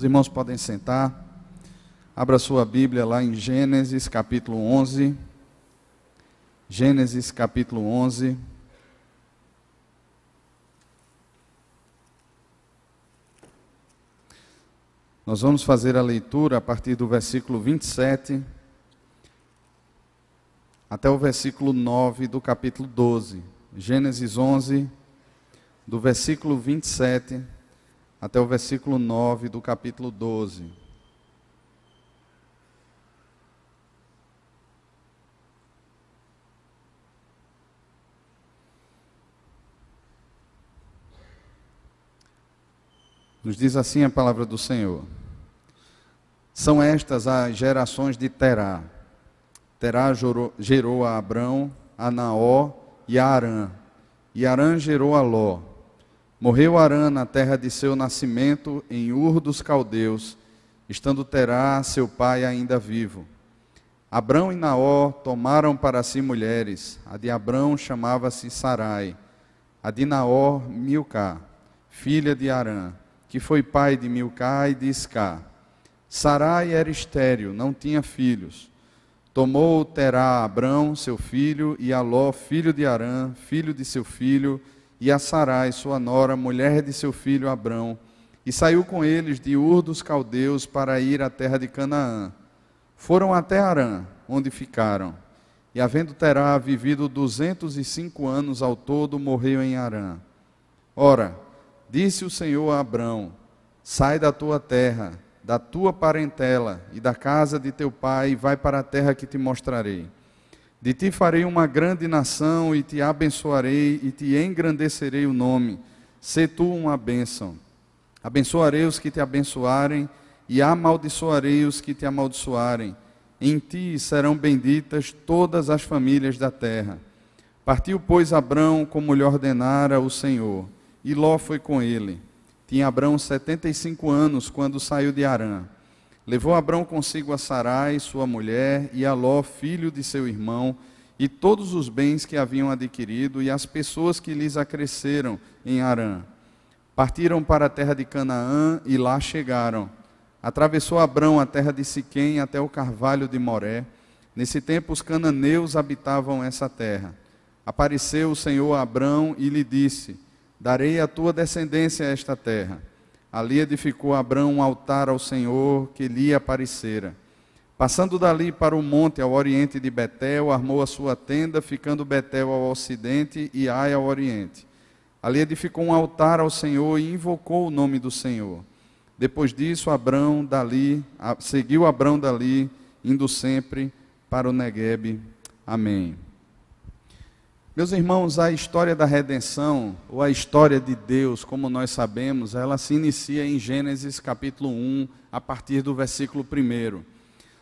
Os irmãos podem sentar. Abra sua Bíblia lá em Gênesis capítulo 11. Gênesis capítulo 11. Nós vamos fazer a leitura a partir do versículo 27 até o versículo 9 do capítulo 12. Gênesis 11, do versículo 27 até o versículo 9 do capítulo 12. Nos diz assim a palavra do Senhor. São estas as gerações de Terá. Terá gerou a Abrão, a Naó e a Arã. E Arã gerou a Ló. Morreu Arã na terra de seu nascimento, em Ur dos Caldeus, estando Terá, seu pai, ainda vivo. Abrão e Naó tomaram para si mulheres. A de Abrão chamava-se Sarai, a de Naó, Milcá, filha de Arã, que foi pai de Milcá e de Iscá. Sarai era estéril, não tinha filhos. Tomou Terá Abrão, seu filho, e Aló, filho de Arã, filho de seu filho, e a Sarai, sua nora, mulher de seu filho Abrão, e saiu com eles de Ur dos Caldeus para ir à terra de Canaã. Foram até Arã, onde ficaram. E havendo Terá vivido duzentos e cinco anos ao todo, morreu em Arã. Ora, disse o Senhor a Abrão: Sai da tua terra da tua parentela e da casa de teu pai, e vai para a terra que te mostrarei. De ti farei uma grande nação, e te abençoarei, e te engrandecerei o nome. Se tu uma bênção. Abençoarei os que te abençoarem, e amaldiçoarei os que te amaldiçoarem. Em ti serão benditas todas as famílias da terra. Partiu, pois, Abrão como lhe ordenara o Senhor, e Ló foi com ele. Tinha Abrão 75 anos quando saiu de Arã. Levou Abrão consigo a Sarai, sua mulher, e a Ló, filho de seu irmão, e todos os bens que haviam adquirido, e as pessoas que lhes acresceram em Arã. Partiram para a terra de Canaã e lá chegaram. Atravessou Abrão a terra de Siquém até o carvalho de Moré. Nesse tempo os cananeus habitavam essa terra. Apareceu o Senhor a Abrão e lhe disse: Darei a tua descendência esta terra. Ali edificou Abraão um altar ao Senhor que lhe aparecera. Passando dali para o monte ao oriente de Betel, armou a sua tenda, ficando Betel ao ocidente e Ai ao oriente. Ali edificou um altar ao Senhor e invocou o nome do Senhor. Depois disso, Abrão dali, seguiu Abrão dali, indo sempre para o Neguebe. Amém. Meus irmãos, a história da redenção, ou a história de Deus, como nós sabemos, ela se inicia em Gênesis capítulo 1, a partir do versículo 1.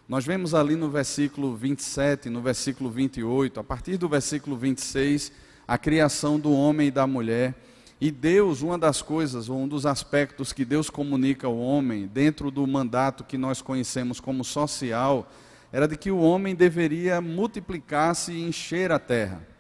Nós vemos ali no versículo 27, no versículo 28, a partir do versículo 26, a criação do homem e da mulher. E Deus, uma das coisas, ou um dos aspectos que Deus comunica ao homem, dentro do mandato que nós conhecemos como social, era de que o homem deveria multiplicar-se e encher a terra.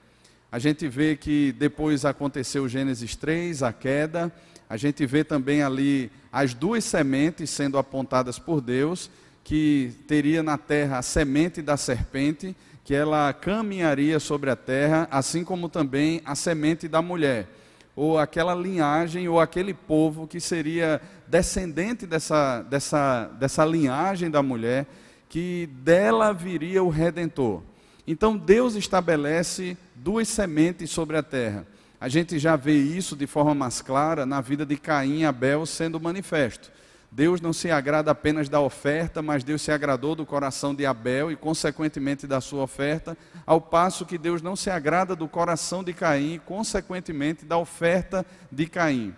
A gente vê que depois aconteceu Gênesis 3, a queda. A gente vê também ali as duas sementes sendo apontadas por Deus, que teria na terra a semente da serpente, que ela caminharia sobre a terra, assim como também a semente da mulher, ou aquela linhagem, ou aquele povo que seria descendente dessa, dessa, dessa linhagem da mulher, que dela viria o redentor. Então Deus estabelece duas sementes sobre a terra. A gente já vê isso de forma mais clara na vida de Caim e Abel sendo manifesto. Deus não se agrada apenas da oferta, mas Deus se agradou do coração de Abel e, consequentemente, da sua oferta, ao passo que Deus não se agrada do coração de Caim e, consequentemente, da oferta de Caim.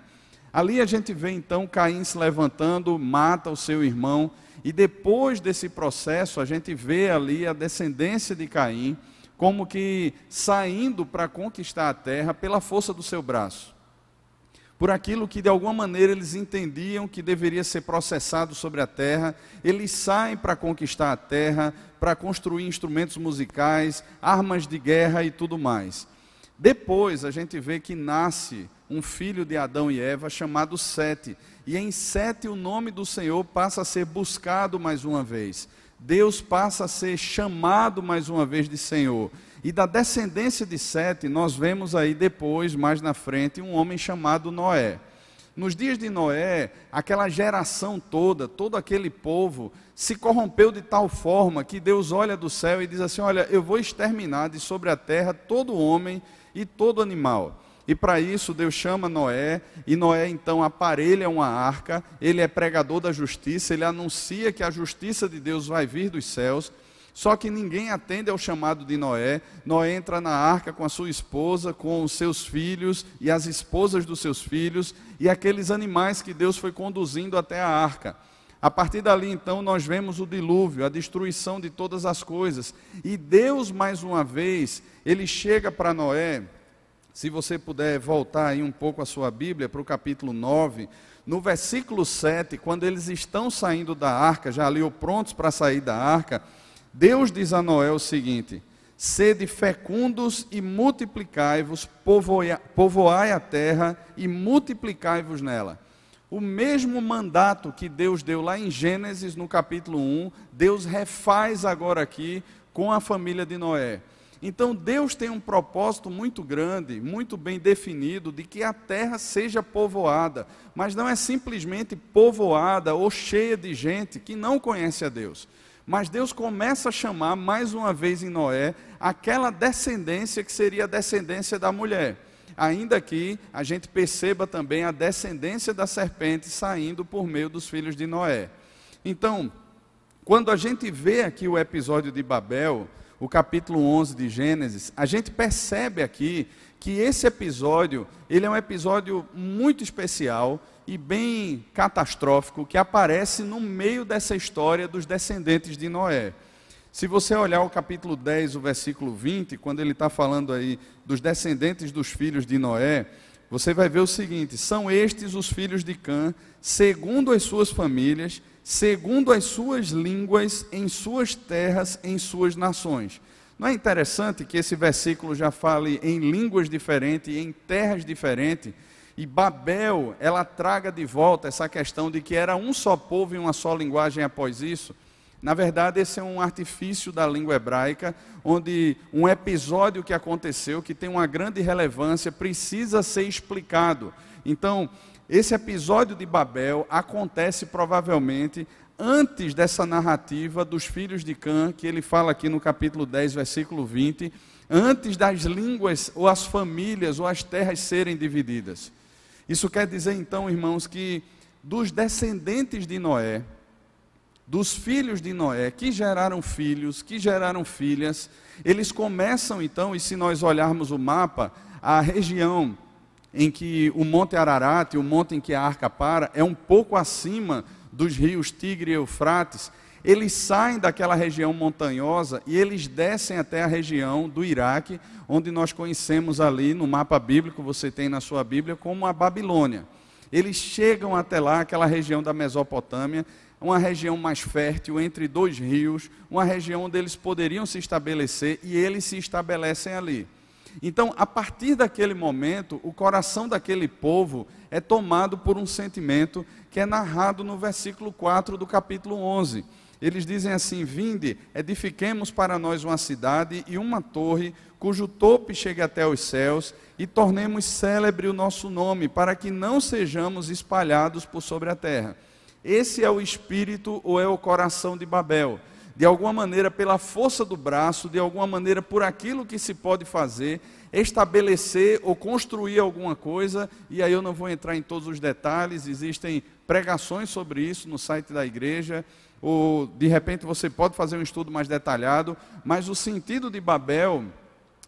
Ali a gente vê então Caim se levantando, mata o seu irmão, e depois desse processo, a gente vê ali a descendência de Caim, como que saindo para conquistar a terra pela força do seu braço. Por aquilo que de alguma maneira eles entendiam que deveria ser processado sobre a terra, eles saem para conquistar a terra, para construir instrumentos musicais, armas de guerra e tudo mais. Depois a gente vê que nasce um filho de Adão e Eva chamado Sete. E em Sete, o nome do Senhor passa a ser buscado mais uma vez. Deus passa a ser chamado mais uma vez de Senhor. E da descendência de Sete, nós vemos aí depois, mais na frente, um homem chamado Noé. Nos dias de Noé, aquela geração toda, todo aquele povo, se corrompeu de tal forma que Deus olha do céu e diz assim: Olha, eu vou exterminar de sobre a terra todo homem e todo animal. E para isso Deus chama Noé, e Noé então aparelha uma arca, ele é pregador da justiça, ele anuncia que a justiça de Deus vai vir dos céus, só que ninguém atende ao chamado de Noé. Noé entra na arca com a sua esposa, com os seus filhos e as esposas dos seus filhos e aqueles animais que Deus foi conduzindo até a arca. A partir dali, então, nós vemos o dilúvio, a destruição de todas as coisas. E Deus, mais uma vez, ele chega para Noé. Se você puder voltar aí um pouco a sua Bíblia para o capítulo 9, no versículo 7, quando eles estão saindo da arca, já ali prontos para sair da arca, Deus diz a Noé o seguinte: Sede fecundos e multiplicai-vos, povoai a terra e multiplicai-vos nela. O mesmo mandato que Deus deu lá em Gênesis, no capítulo 1, Deus refaz agora aqui com a família de Noé. Então Deus tem um propósito muito grande, muito bem definido, de que a terra seja povoada, mas não é simplesmente povoada ou cheia de gente que não conhece a Deus. Mas Deus começa a chamar mais uma vez em Noé aquela descendência que seria a descendência da mulher. Ainda que a gente perceba também a descendência da serpente saindo por meio dos filhos de Noé. Então, quando a gente vê aqui o episódio de Babel, o capítulo 11 de Gênesis, a gente percebe aqui que esse episódio, ele é um episódio muito especial e bem catastrófico que aparece no meio dessa história dos descendentes de Noé. Se você olhar o capítulo 10, o versículo 20, quando ele está falando aí dos descendentes dos filhos de Noé, você vai ver o seguinte: são estes os filhos de Cã, segundo as suas famílias, segundo as suas línguas, em suas terras, em suas nações. Não é interessante que esse versículo já fale em línguas diferentes, em terras diferentes? E Babel, ela traga de volta essa questão de que era um só povo e uma só linguagem após isso. Na verdade, esse é um artifício da língua hebraica, onde um episódio que aconteceu, que tem uma grande relevância, precisa ser explicado. Então, esse episódio de Babel acontece provavelmente antes dessa narrativa dos filhos de Cã, que ele fala aqui no capítulo 10, versículo 20, antes das línguas ou as famílias ou as terras serem divididas. Isso quer dizer então, irmãos, que dos descendentes de Noé, dos filhos de Noé, que geraram filhos, que geraram filhas, eles começam então, e se nós olharmos o mapa, a região em que o Monte Ararat, o monte em que a arca para, é um pouco acima dos rios Tigre e Eufrates. Eles saem daquela região montanhosa e eles descem até a região do Iraque, onde nós conhecemos ali no mapa bíblico, você tem na sua Bíblia, como a Babilônia. Eles chegam até lá, aquela região da Mesopotâmia, uma região mais fértil entre dois rios, uma região onde eles poderiam se estabelecer e eles se estabelecem ali. Então, a partir daquele momento, o coração daquele povo é tomado por um sentimento que é narrado no versículo 4 do capítulo 11 eles dizem assim: Vinde, edifiquemos para nós uma cidade e uma torre, cujo topo chegue até os céus, e tornemos célebre o nosso nome, para que não sejamos espalhados por sobre a terra. Esse é o espírito ou é o coração de Babel. De alguma maneira, pela força do braço, de alguma maneira, por aquilo que se pode fazer, estabelecer ou construir alguma coisa, e aí eu não vou entrar em todos os detalhes, existem pregações sobre isso no site da igreja, ou de repente você pode fazer um estudo mais detalhado, mas o sentido de Babel,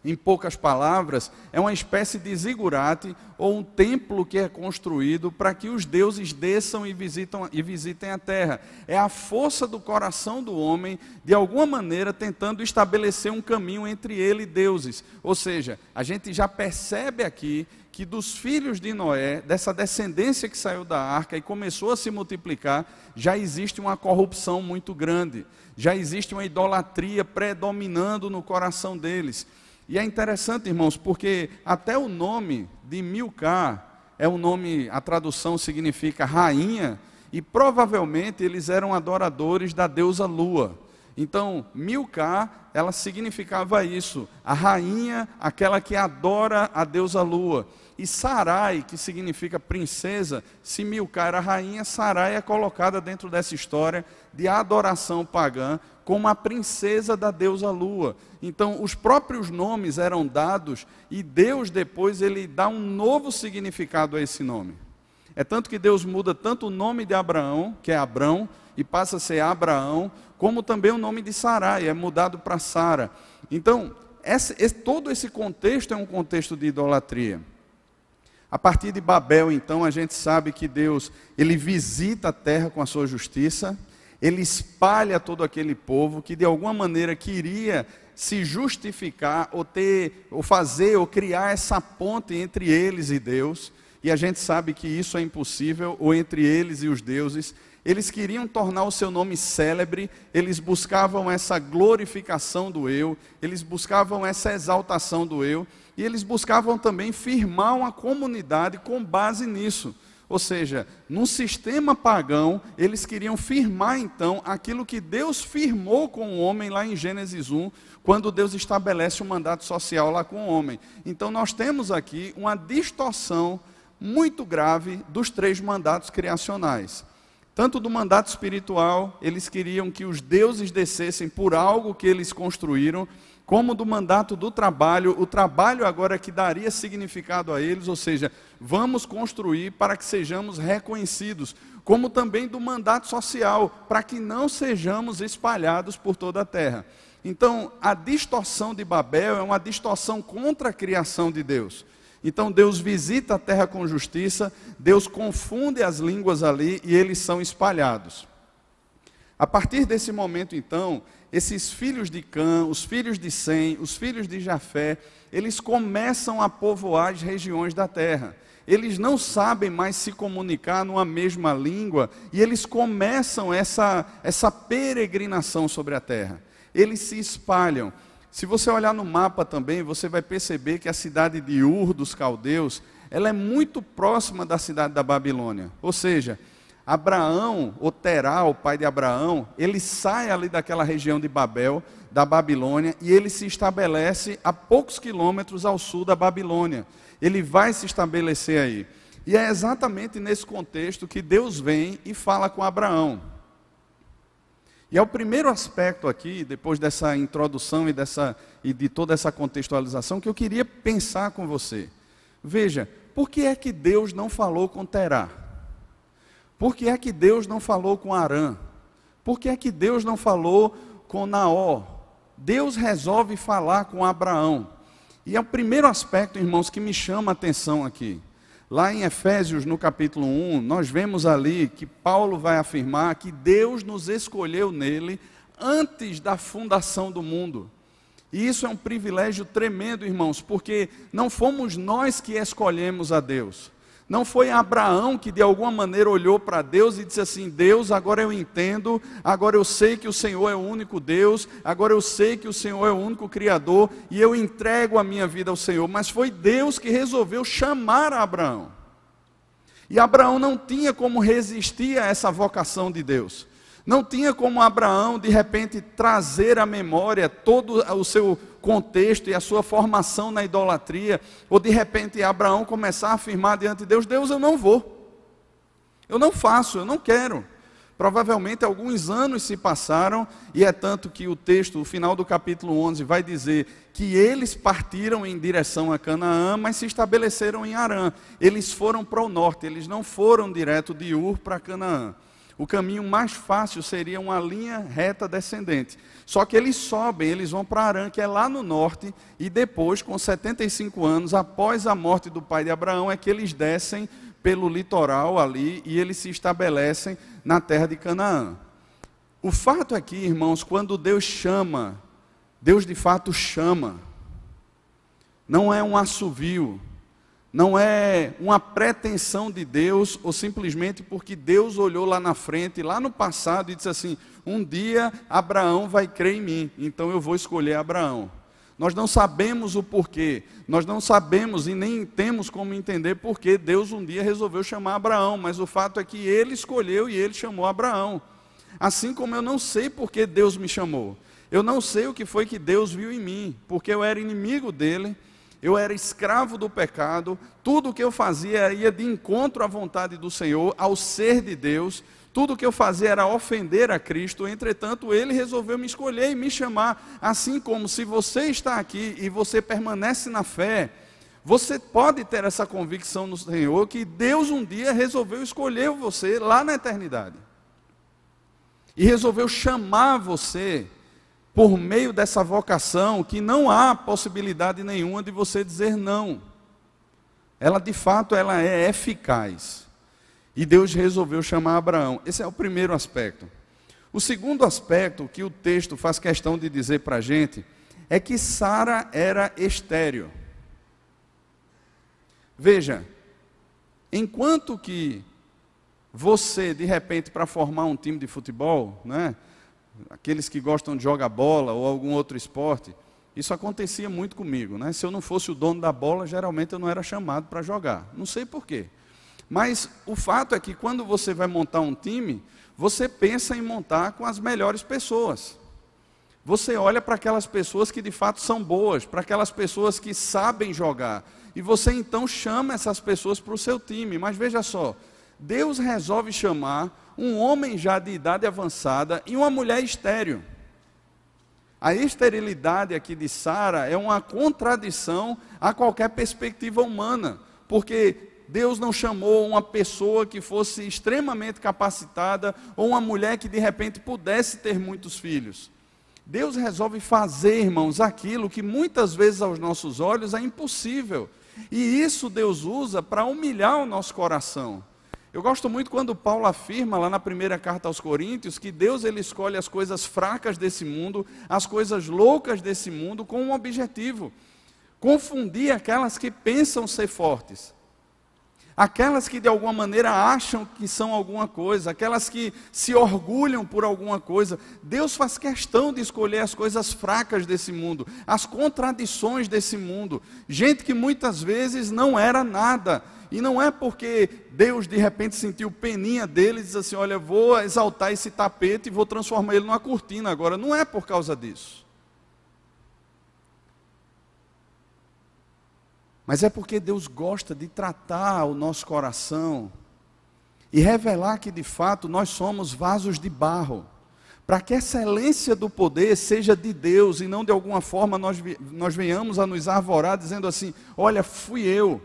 em poucas palavras, é uma espécie de zigurate ou um templo que é construído para que os deuses desçam e, visitam, e visitem a terra. É a força do coração do homem, de alguma maneira, tentando estabelecer um caminho entre ele e deuses. Ou seja, a gente já percebe aqui que dos filhos de Noé, dessa descendência que saiu da arca e começou a se multiplicar, já existe uma corrupção muito grande, já existe uma idolatria predominando no coração deles. E é interessante, irmãos, porque até o nome de Milcar é um nome, a tradução significa rainha, e provavelmente eles eram adoradores da deusa Lua. Então, Milcá, ela significava isso, a rainha, aquela que adora a deusa Lua. E Sarai, que significa princesa, se Milcá era rainha, Sarai é colocada dentro dessa história de adoração pagã como a princesa da deusa Lua. Então, os próprios nomes eram dados e Deus depois ele dá um novo significado a esse nome. É tanto que Deus muda tanto o nome de Abraão, que é Abrão, e passa a ser Abraão, como também o nome de Sarai, é mudado para Sara. Então, esse, esse, todo esse contexto é um contexto de idolatria. A partir de Babel, então, a gente sabe que Deus, ele visita a terra com a sua justiça, ele espalha todo aquele povo que de alguma maneira queria se justificar ou ter ou fazer ou criar essa ponte entre eles e Deus. E a gente sabe que isso é impossível, ou entre eles e os deuses, eles queriam tornar o seu nome célebre, eles buscavam essa glorificação do eu, eles buscavam essa exaltação do eu, e eles buscavam também firmar uma comunidade com base nisso. Ou seja, num sistema pagão, eles queriam firmar então aquilo que Deus firmou com o homem lá em Gênesis 1, quando Deus estabelece o um mandato social lá com o homem. Então nós temos aqui uma distorção muito grave dos três mandatos criacionais. Tanto do mandato espiritual, eles queriam que os deuses descessem por algo que eles construíram, como do mandato do trabalho, o trabalho agora que daria significado a eles, ou seja, vamos construir para que sejamos reconhecidos, como também do mandato social, para que não sejamos espalhados por toda a terra. Então, a distorção de Babel é uma distorção contra a criação de Deus. Então Deus visita a terra com justiça, Deus confunde as línguas ali e eles são espalhados. A partir desse momento, então, esses filhos de Cã, os filhos de Sem, os filhos de Jafé, eles começam a povoar as regiões da terra. Eles não sabem mais se comunicar numa mesma língua e eles começam essa, essa peregrinação sobre a terra. Eles se espalham. Se você olhar no mapa também, você vai perceber que a cidade de Ur dos caldeus, ela é muito próxima da cidade da Babilônia. Ou seja, Abraão, ou Terá, o pai de Abraão, ele sai ali daquela região de Babel, da Babilônia, e ele se estabelece a poucos quilômetros ao sul da Babilônia. Ele vai se estabelecer aí. E é exatamente nesse contexto que Deus vem e fala com Abraão. E é o primeiro aspecto aqui, depois dessa introdução e, dessa, e de toda essa contextualização, que eu queria pensar com você. Veja, por que é que Deus não falou com Terá? Por que é que Deus não falou com Arã? Por que é que Deus não falou com Naó? Deus resolve falar com Abraão. E é o primeiro aspecto, irmãos, que me chama a atenção aqui. Lá em Efésios, no capítulo 1, nós vemos ali que Paulo vai afirmar que Deus nos escolheu nele antes da fundação do mundo. E isso é um privilégio tremendo, irmãos, porque não fomos nós que escolhemos a Deus. Não foi Abraão que de alguma maneira olhou para Deus e disse assim: Deus, agora eu entendo, agora eu sei que o Senhor é o único Deus, agora eu sei que o Senhor é o único Criador e eu entrego a minha vida ao Senhor. Mas foi Deus que resolveu chamar Abraão. E Abraão não tinha como resistir a essa vocação de Deus. Não tinha como Abraão, de repente, trazer à memória todo o seu contexto e a sua formação na idolatria, ou de repente Abraão começar a afirmar diante de Deus: Deus, eu não vou, eu não faço, eu não quero. Provavelmente alguns anos se passaram, e é tanto que o texto, o final do capítulo 11, vai dizer que eles partiram em direção a Canaã, mas se estabeleceram em Arã. Eles foram para o norte, eles não foram direto de Ur para Canaã. O caminho mais fácil seria uma linha reta descendente. Só que eles sobem, eles vão para Arã, que é lá no norte, e depois, com 75 anos, após a morte do pai de Abraão, é que eles descem pelo litoral ali e eles se estabelecem na terra de Canaã. O fato aqui, irmãos, quando Deus chama, Deus de fato chama. Não é um assovio, não é uma pretensão de Deus, ou simplesmente porque Deus olhou lá na frente, lá no passado, e disse assim: um dia Abraão vai crer em mim, então eu vou escolher Abraão. Nós não sabemos o porquê, nós não sabemos e nem temos como entender porquê Deus um dia resolveu chamar Abraão, mas o fato é que ele escolheu e ele chamou Abraão. Assim como eu não sei porquê Deus me chamou, eu não sei o que foi que Deus viu em mim, porque eu era inimigo dele, eu era escravo do pecado, tudo o que eu fazia ia de encontro à vontade do Senhor, ao ser de Deus, tudo o que eu fazia era ofender a Cristo, entretanto, ele resolveu me escolher e me chamar, assim como se você está aqui e você permanece na fé, você pode ter essa convicção no Senhor que Deus um dia resolveu escolher você lá na eternidade. E resolveu chamar você por meio dessa vocação que não há possibilidade nenhuma de você dizer não. Ela de fato ela é eficaz. E Deus resolveu chamar Abraão. Esse é o primeiro aspecto. O segundo aspecto que o texto faz questão de dizer para a gente é que Sara era estéreo. Veja, enquanto que você, de repente, para formar um time de futebol, né, aqueles que gostam de jogar bola ou algum outro esporte, isso acontecia muito comigo. Né? Se eu não fosse o dono da bola, geralmente eu não era chamado para jogar. Não sei porquê. Mas o fato é que quando você vai montar um time, você pensa em montar com as melhores pessoas. Você olha para aquelas pessoas que de fato são boas, para aquelas pessoas que sabem jogar. E você então chama essas pessoas para o seu time. Mas veja só, Deus resolve chamar um homem já de idade avançada e uma mulher estéreo. A esterilidade aqui de Sara é uma contradição a qualquer perspectiva humana, porque Deus não chamou uma pessoa que fosse extremamente capacitada ou uma mulher que de repente pudesse ter muitos filhos. Deus resolve fazer, irmãos, aquilo que muitas vezes aos nossos olhos é impossível. E isso Deus usa para humilhar o nosso coração. Eu gosto muito quando Paulo afirma lá na primeira carta aos Coríntios que Deus ele escolhe as coisas fracas desse mundo, as coisas loucas desse mundo com um objetivo: confundir aquelas que pensam ser fortes. Aquelas que de alguma maneira acham que são alguma coisa, aquelas que se orgulham por alguma coisa, Deus faz questão de escolher as coisas fracas desse mundo, as contradições desse mundo. Gente que muitas vezes não era nada, e não é porque Deus de repente sentiu peninha dele e diz assim: Olha, vou exaltar esse tapete e vou transformar ele numa cortina agora. Não é por causa disso. Mas é porque Deus gosta de tratar o nosso coração e revelar que de fato nós somos vasos de barro, para que a excelência do poder seja de Deus e não de alguma forma nós, nós venhamos a nos arvorar dizendo assim: olha, fui eu,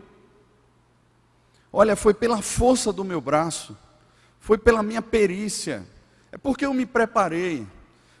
olha, foi pela força do meu braço, foi pela minha perícia, é porque eu me preparei.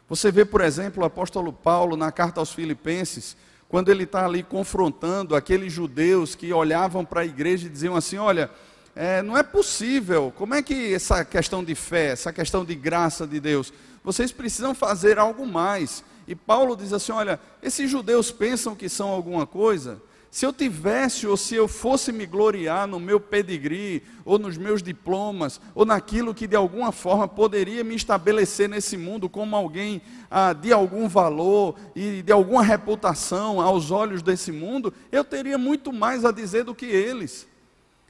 Você vê, por exemplo, o apóstolo Paulo na carta aos Filipenses quando ele está ali confrontando aqueles judeus que olhavam para a igreja e diziam assim: olha, é, não é possível, como é que essa questão de fé, essa questão de graça de Deus, vocês precisam fazer algo mais. E Paulo diz assim: olha, esses judeus pensam que são alguma coisa, se eu tivesse ou se eu fosse me gloriar no meu pedigree, ou nos meus diplomas, ou naquilo que de alguma forma poderia me estabelecer nesse mundo como alguém ah, de algum valor e de alguma reputação aos olhos desse mundo, eu teria muito mais a dizer do que eles.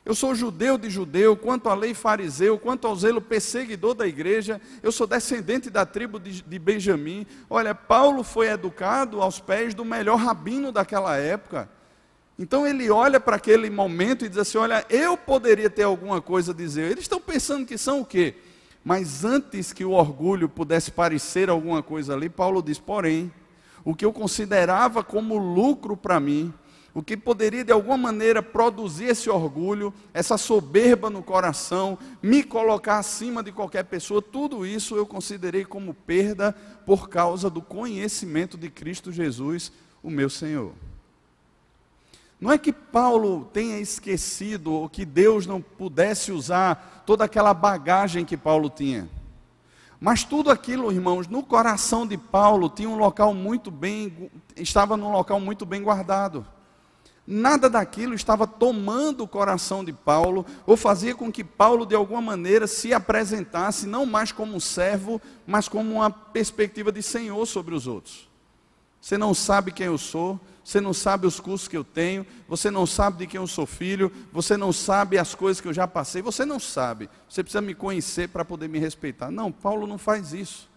Eu sou judeu de judeu, quanto à lei fariseu, quanto ao zelo perseguidor da igreja, eu sou descendente da tribo de, de Benjamim. Olha, Paulo foi educado aos pés do melhor rabino daquela época. Então ele olha para aquele momento e diz assim: Olha, eu poderia ter alguma coisa a dizer. Eles estão pensando que são o quê? Mas antes que o orgulho pudesse parecer alguma coisa ali, Paulo diz: Porém, o que eu considerava como lucro para mim, o que poderia de alguma maneira produzir esse orgulho, essa soberba no coração, me colocar acima de qualquer pessoa, tudo isso eu considerei como perda por causa do conhecimento de Cristo Jesus, o meu Senhor. Não é que Paulo tenha esquecido ou que Deus não pudesse usar toda aquela bagagem que Paulo tinha. Mas tudo aquilo, irmãos, no coração de Paulo tinha um local muito bem, estava num local muito bem guardado. Nada daquilo estava tomando o coração de Paulo, ou fazia com que Paulo, de alguma maneira, se apresentasse não mais como um servo, mas como uma perspectiva de senhor sobre os outros. Você não sabe quem eu sou, você não sabe os cursos que eu tenho, você não sabe de quem eu sou filho, você não sabe as coisas que eu já passei, você não sabe. Você precisa me conhecer para poder me respeitar. Não, Paulo não faz isso.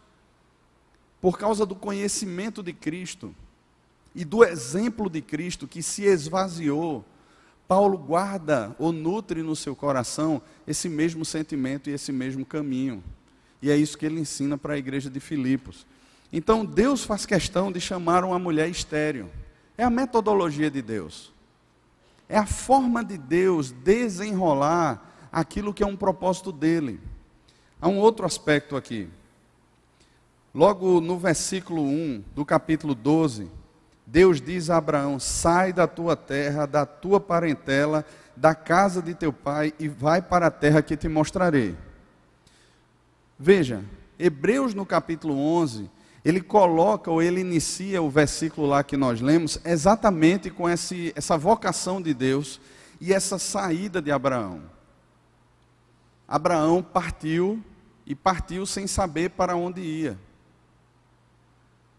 Por causa do conhecimento de Cristo e do exemplo de Cristo que se esvaziou, Paulo guarda ou nutre no seu coração esse mesmo sentimento e esse mesmo caminho. E é isso que ele ensina para a igreja de Filipos. Então Deus faz questão de chamar uma mulher estéreo. É a metodologia de Deus. É a forma de Deus desenrolar aquilo que é um propósito dele. Há um outro aspecto aqui. Logo no versículo 1 do capítulo 12, Deus diz a Abraão: Sai da tua terra, da tua parentela, da casa de teu pai e vai para a terra que te mostrarei. Veja, Hebreus no capítulo 11 ele coloca ou ele inicia o versículo lá que nós lemos exatamente com esse, essa vocação de Deus e essa saída de Abraão. Abraão partiu e partiu sem saber para onde ia.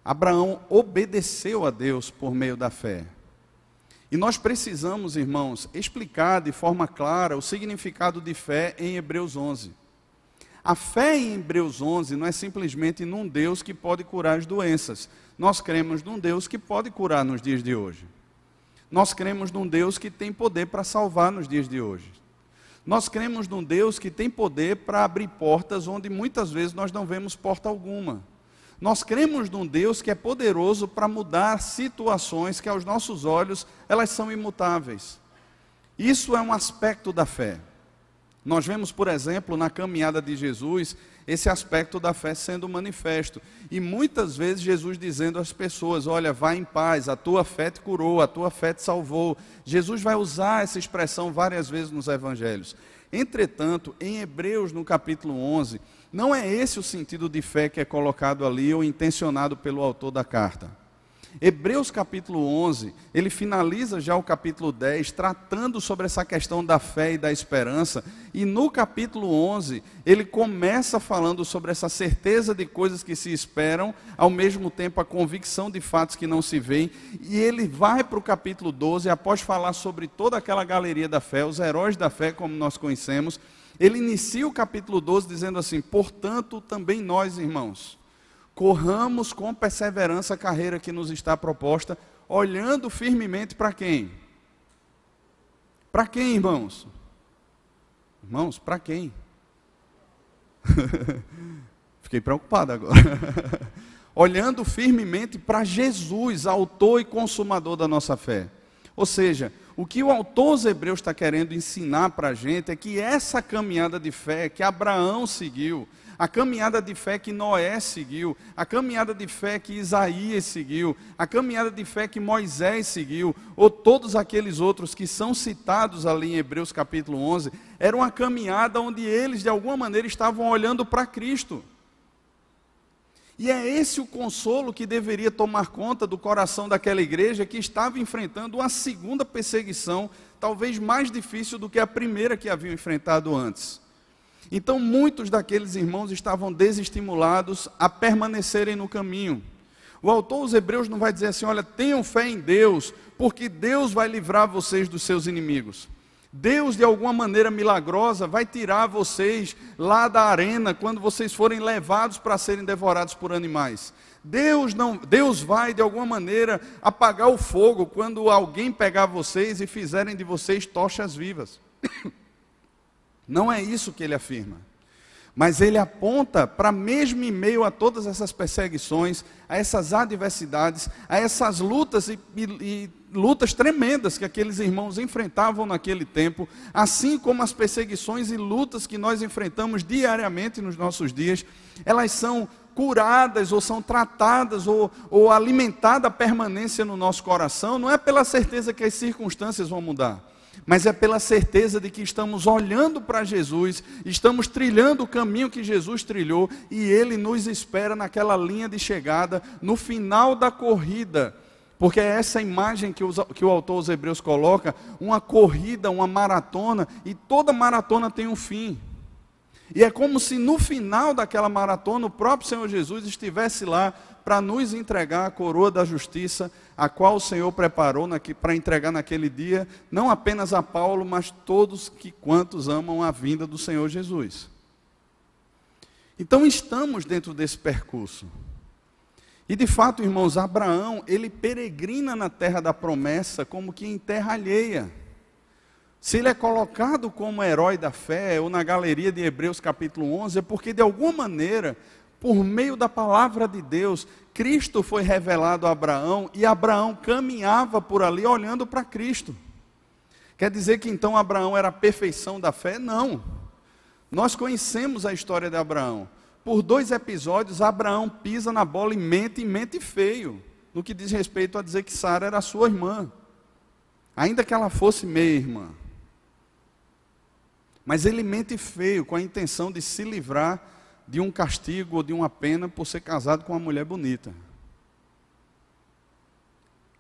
Abraão obedeceu a Deus por meio da fé. E nós precisamos, irmãos, explicar de forma clara o significado de fé em Hebreus 11. A fé em Hebreus 11 não é simplesmente num Deus que pode curar as doenças. Nós cremos num Deus que pode curar nos dias de hoje. Nós cremos num Deus que tem poder para salvar nos dias de hoje. Nós cremos num Deus que tem poder para abrir portas onde muitas vezes nós não vemos porta alguma. Nós cremos num Deus que é poderoso para mudar situações que aos nossos olhos elas são imutáveis. Isso é um aspecto da fé. Nós vemos, por exemplo, na caminhada de Jesus, esse aspecto da fé sendo manifesto. E muitas vezes Jesus dizendo às pessoas: Olha, vá em paz, a tua fé te curou, a tua fé te salvou. Jesus vai usar essa expressão várias vezes nos evangelhos. Entretanto, em Hebreus, no capítulo 11, não é esse o sentido de fé que é colocado ali ou intencionado pelo autor da carta. Hebreus capítulo 11, ele finaliza já o capítulo 10 tratando sobre essa questão da fé e da esperança, e no capítulo 11, ele começa falando sobre essa certeza de coisas que se esperam, ao mesmo tempo a convicção de fatos que não se veem, e ele vai para o capítulo 12, após falar sobre toda aquela galeria da fé, os heróis da fé, como nós conhecemos, ele inicia o capítulo 12 dizendo assim: Portanto, também nós, irmãos, corramos com perseverança a carreira que nos está proposta, olhando firmemente para quem? Para quem, irmãos? Irmãos, para quem? Fiquei preocupado agora. olhando firmemente para Jesus, autor e consumador da nossa fé. Ou seja, o que o autor dos Hebreus está querendo ensinar para a gente é que essa caminhada de fé que Abraão seguiu, a caminhada de fé que Noé seguiu, a caminhada de fé que Isaías seguiu, a caminhada de fé que Moisés seguiu, ou todos aqueles outros que são citados ali em Hebreus capítulo 11, era uma caminhada onde eles de alguma maneira estavam olhando para Cristo. E é esse o consolo que deveria tomar conta do coração daquela igreja que estava enfrentando uma segunda perseguição, talvez mais difícil do que a primeira que haviam enfrentado antes. Então, muitos daqueles irmãos estavam desestimulados a permanecerem no caminho. O autor dos Hebreus não vai dizer assim: olha, tenham fé em Deus, porque Deus vai livrar vocês dos seus inimigos. Deus, de alguma maneira milagrosa, vai tirar vocês lá da arena quando vocês forem levados para serem devorados por animais. Deus não, Deus vai de alguma maneira apagar o fogo quando alguém pegar vocês e fizerem de vocês tochas vivas. Não é isso que ele afirma. Mas ele aponta para, mesmo em meio a todas essas perseguições, a essas adversidades, a essas lutas e, e, e, lutas tremendas que aqueles irmãos enfrentavam naquele tempo, assim como as perseguições e lutas que nós enfrentamos diariamente nos nossos dias, elas são curadas ou são tratadas ou, ou alimentada a permanência no nosso coração, não é pela certeza que as circunstâncias vão mudar mas é pela certeza de que estamos olhando para Jesus, estamos trilhando o caminho que Jesus trilhou e Ele nos espera naquela linha de chegada, no final da corrida. Porque é essa imagem que, os, que o autor dos Hebreus coloca, uma corrida, uma maratona, e toda maratona tem um fim. E é como se no final daquela maratona o próprio Senhor Jesus estivesse lá para nos entregar a coroa da justiça, a qual o Senhor preparou para entregar naquele dia, não apenas a Paulo, mas todos que quantos amam a vinda do Senhor Jesus. Então estamos dentro desse percurso. E de fato, irmãos, Abraão, ele peregrina na terra da promessa como que em terra alheia. Se ele é colocado como herói da fé, ou na galeria de Hebreus capítulo 11, é porque de alguma maneira, por meio da palavra de Deus, Cristo foi revelado a Abraão e Abraão caminhava por ali olhando para Cristo. Quer dizer que então Abraão era a perfeição da fé? Não. Nós conhecemos a história de Abraão. Por dois episódios, Abraão pisa na bola e mente, e mente feio, no que diz respeito a dizer que Sara era sua irmã, ainda que ela fosse meia irmã. Mas ele mente feio com a intenção de se livrar de um castigo ou de uma pena por ser casado com uma mulher bonita.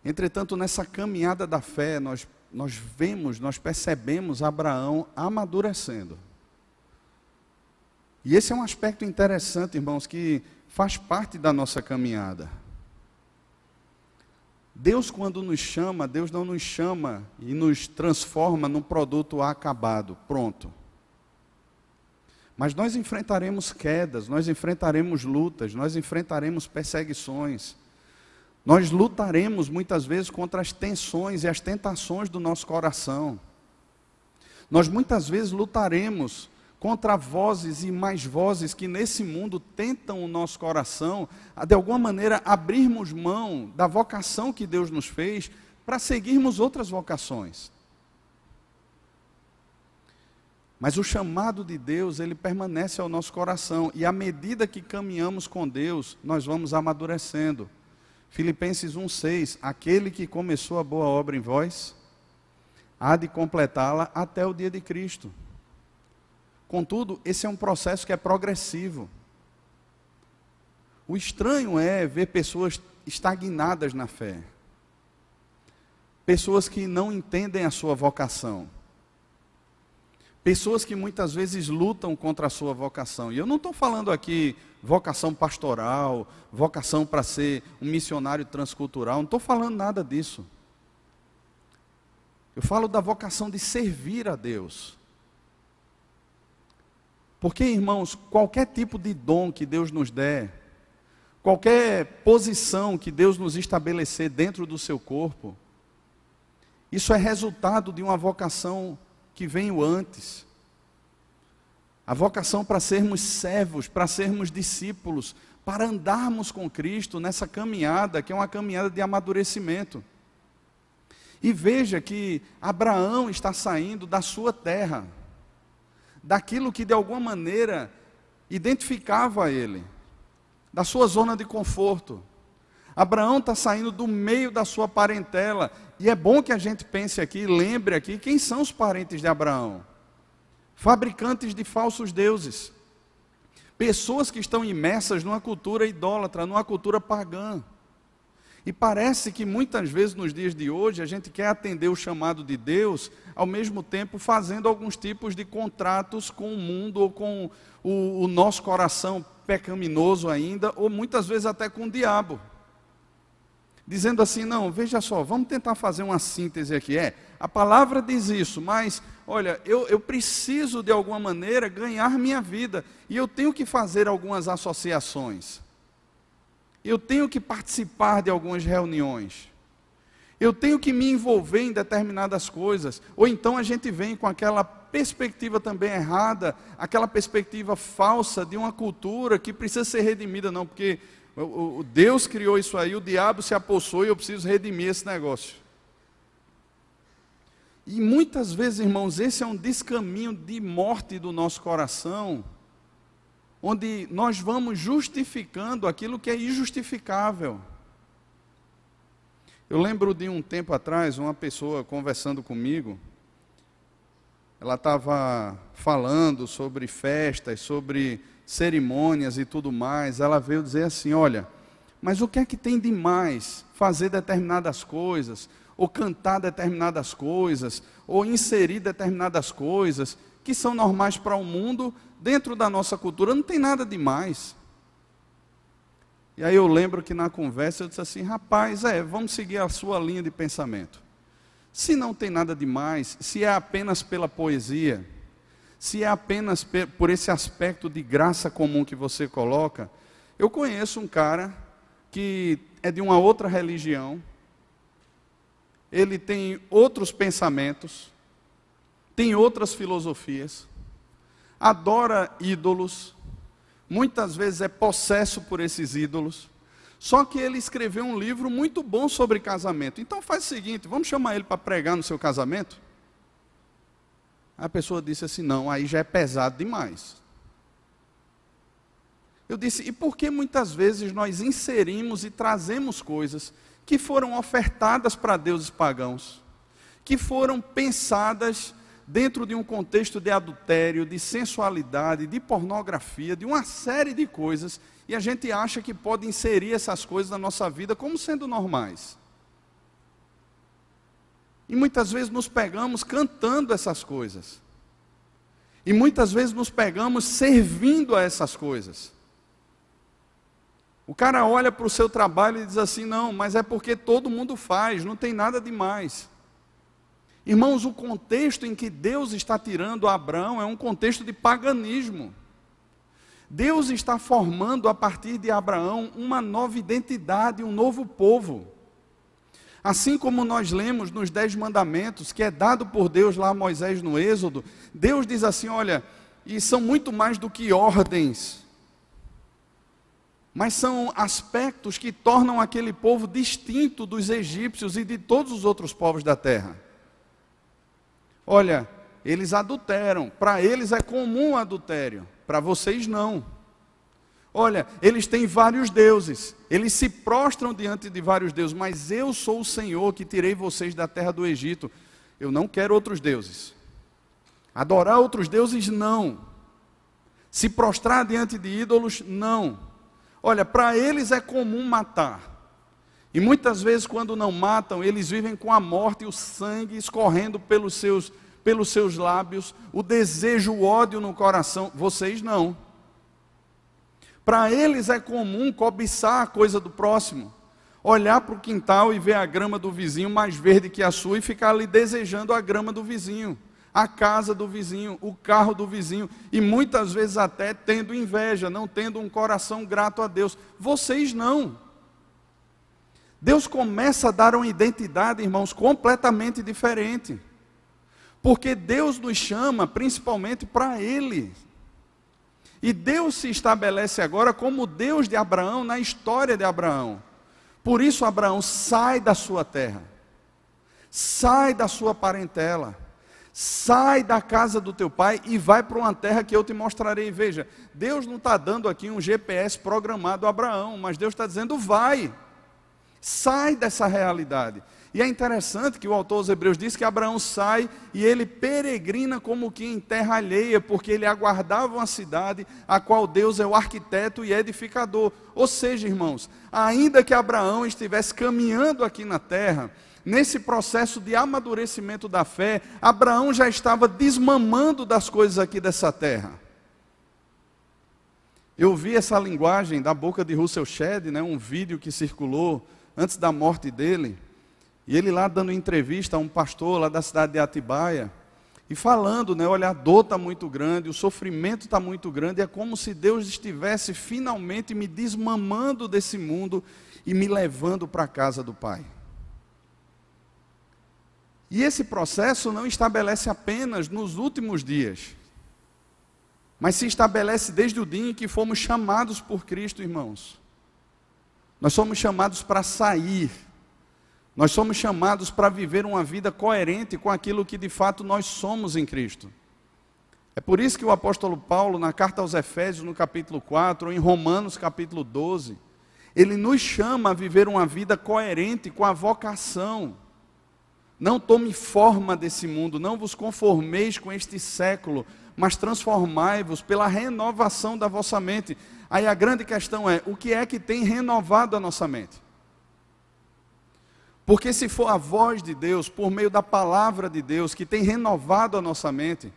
Entretanto, nessa caminhada da fé, nós, nós vemos, nós percebemos Abraão amadurecendo. E esse é um aspecto interessante, irmãos, que faz parte da nossa caminhada. Deus, quando nos chama, Deus não nos chama e nos transforma num produto acabado, pronto. Mas nós enfrentaremos quedas, nós enfrentaremos lutas, nós enfrentaremos perseguições. Nós lutaremos muitas vezes contra as tensões e as tentações do nosso coração. Nós muitas vezes lutaremos contra vozes e mais vozes que nesse mundo tentam o nosso coração a de alguma maneira abrirmos mão da vocação que Deus nos fez para seguirmos outras vocações. Mas o chamado de Deus, ele permanece ao nosso coração. E à medida que caminhamos com Deus, nós vamos amadurecendo. Filipenses 1,6: Aquele que começou a boa obra em vós, há de completá-la até o dia de Cristo. Contudo, esse é um processo que é progressivo. O estranho é ver pessoas estagnadas na fé, pessoas que não entendem a sua vocação. Pessoas que muitas vezes lutam contra a sua vocação. E eu não estou falando aqui vocação pastoral, vocação para ser um missionário transcultural, não estou falando nada disso. Eu falo da vocação de servir a Deus. Porque, irmãos, qualquer tipo de dom que Deus nos der, qualquer posição que Deus nos estabelecer dentro do seu corpo, isso é resultado de uma vocação que veio antes. A vocação para sermos servos, para sermos discípulos, para andarmos com Cristo nessa caminhada, que é uma caminhada de amadurecimento. E veja que Abraão está saindo da sua terra, daquilo que de alguma maneira identificava ele, da sua zona de conforto. Abraão está saindo do meio da sua parentela, e é bom que a gente pense aqui, lembre aqui, quem são os parentes de Abraão? Fabricantes de falsos deuses. Pessoas que estão imersas numa cultura idólatra, numa cultura pagã. E parece que muitas vezes nos dias de hoje a gente quer atender o chamado de Deus, ao mesmo tempo fazendo alguns tipos de contratos com o mundo ou com o, o nosso coração pecaminoso ainda, ou muitas vezes até com o diabo dizendo assim: não, veja só, vamos tentar fazer uma síntese aqui. É, a palavra diz isso, mas, olha, eu, eu preciso de alguma maneira ganhar minha vida, e eu tenho que fazer algumas associações, eu tenho que participar de algumas reuniões. Eu tenho que me envolver em determinadas coisas, ou então a gente vem com aquela perspectiva também errada, aquela perspectiva falsa de uma cultura que precisa ser redimida, não, porque o, o Deus criou isso aí, o diabo se apossou e eu preciso redimir esse negócio. E muitas vezes, irmãos, esse é um descaminho de morte do nosso coração, onde nós vamos justificando aquilo que é injustificável. Eu lembro de um tempo atrás, uma pessoa conversando comigo, ela estava falando sobre festas, sobre cerimônias e tudo mais, ela veio dizer assim: olha, mas o que é que tem de mais fazer determinadas coisas, ou cantar determinadas coisas, ou inserir determinadas coisas que são normais para o mundo, dentro da nossa cultura, não tem nada demais. E aí eu lembro que na conversa eu disse assim: rapaz, é, vamos seguir a sua linha de pensamento. Se não tem nada demais, se é apenas pela poesia, se é apenas por esse aspecto de graça comum que você coloca, eu conheço um cara que é de uma outra religião, ele tem outros pensamentos, tem outras filosofias, adora ídolos, muitas vezes é possesso por esses ídolos. Só que ele escreveu um livro muito bom sobre casamento. Então faz o seguinte, vamos chamar ele para pregar no seu casamento? A pessoa disse assim: não, aí já é pesado demais. Eu disse: e por que muitas vezes nós inserimos e trazemos coisas que foram ofertadas para deuses pagãos, que foram pensadas dentro de um contexto de adultério, de sensualidade, de pornografia, de uma série de coisas, e a gente acha que pode inserir essas coisas na nossa vida como sendo normais. E muitas vezes nos pegamos cantando essas coisas. E muitas vezes nos pegamos servindo a essas coisas. O cara olha para o seu trabalho e diz assim: não, mas é porque todo mundo faz, não tem nada demais. Irmãos, o contexto em que Deus está tirando Abraão é um contexto de paganismo. Deus está formando a partir de Abraão uma nova identidade, um novo povo. Assim como nós lemos nos Dez Mandamentos, que é dado por Deus lá a Moisés no Êxodo, Deus diz assim: olha, e são muito mais do que ordens, mas são aspectos que tornam aquele povo distinto dos egípcios e de todos os outros povos da terra. Olha, eles adulteram, para eles é comum adultério, para vocês não. Olha, eles têm vários deuses, eles se prostram diante de vários deuses, mas eu sou o Senhor que tirei vocês da terra do Egito. Eu não quero outros deuses. Adorar outros deuses, não. Se prostrar diante de ídolos, não. Olha, para eles é comum matar. E muitas vezes, quando não matam, eles vivem com a morte e o sangue escorrendo pelos seus, pelos seus lábios, o desejo, o ódio no coração. Vocês não. Para eles é comum cobiçar a coisa do próximo, olhar para o quintal e ver a grama do vizinho mais verde que a sua e ficar ali desejando a grama do vizinho, a casa do vizinho, o carro do vizinho, e muitas vezes até tendo inveja, não tendo um coração grato a Deus. Vocês não. Deus começa a dar uma identidade, irmãos, completamente diferente. Porque Deus nos chama principalmente para Ele. E Deus se estabelece agora como Deus de Abraão na história de Abraão. Por isso, Abraão sai da sua terra, sai da sua parentela, sai da casa do teu pai e vai para uma terra que eu te mostrarei. Veja, Deus não está dando aqui um GPS programado a Abraão, mas Deus está dizendo: vai. Sai dessa realidade. E é interessante que o autor dos Hebreus diz que Abraão sai e ele peregrina como que em terra alheia, porque ele aguardava uma cidade a qual Deus é o arquiteto e edificador. Ou seja, irmãos, ainda que Abraão estivesse caminhando aqui na terra, nesse processo de amadurecimento da fé, Abraão já estava desmamando das coisas aqui dessa terra. Eu vi essa linguagem da boca de Russell Shedd, né, um vídeo que circulou antes da morte dele, e ele lá dando entrevista a um pastor lá da cidade de Atibaia, e falando, né, olha, a dor está muito grande, o sofrimento está muito grande, é como se Deus estivesse finalmente me desmamando desse mundo e me levando para a casa do Pai. E esse processo não estabelece apenas nos últimos dias, mas se estabelece desde o dia em que fomos chamados por Cristo, irmãos. Nós somos chamados para sair. Nós somos chamados para viver uma vida coerente com aquilo que de fato nós somos em Cristo. É por isso que o apóstolo Paulo, na carta aos Efésios, no capítulo 4, ou em Romanos, capítulo 12, ele nos chama a viver uma vida coerente com a vocação. Não tome forma desse mundo, não vos conformeis com este século, mas transformai-vos pela renovação da vossa mente. Aí a grande questão é: o que é que tem renovado a nossa mente? Porque se for a voz de Deus, por meio da palavra de Deus, que tem renovado a nossa mente,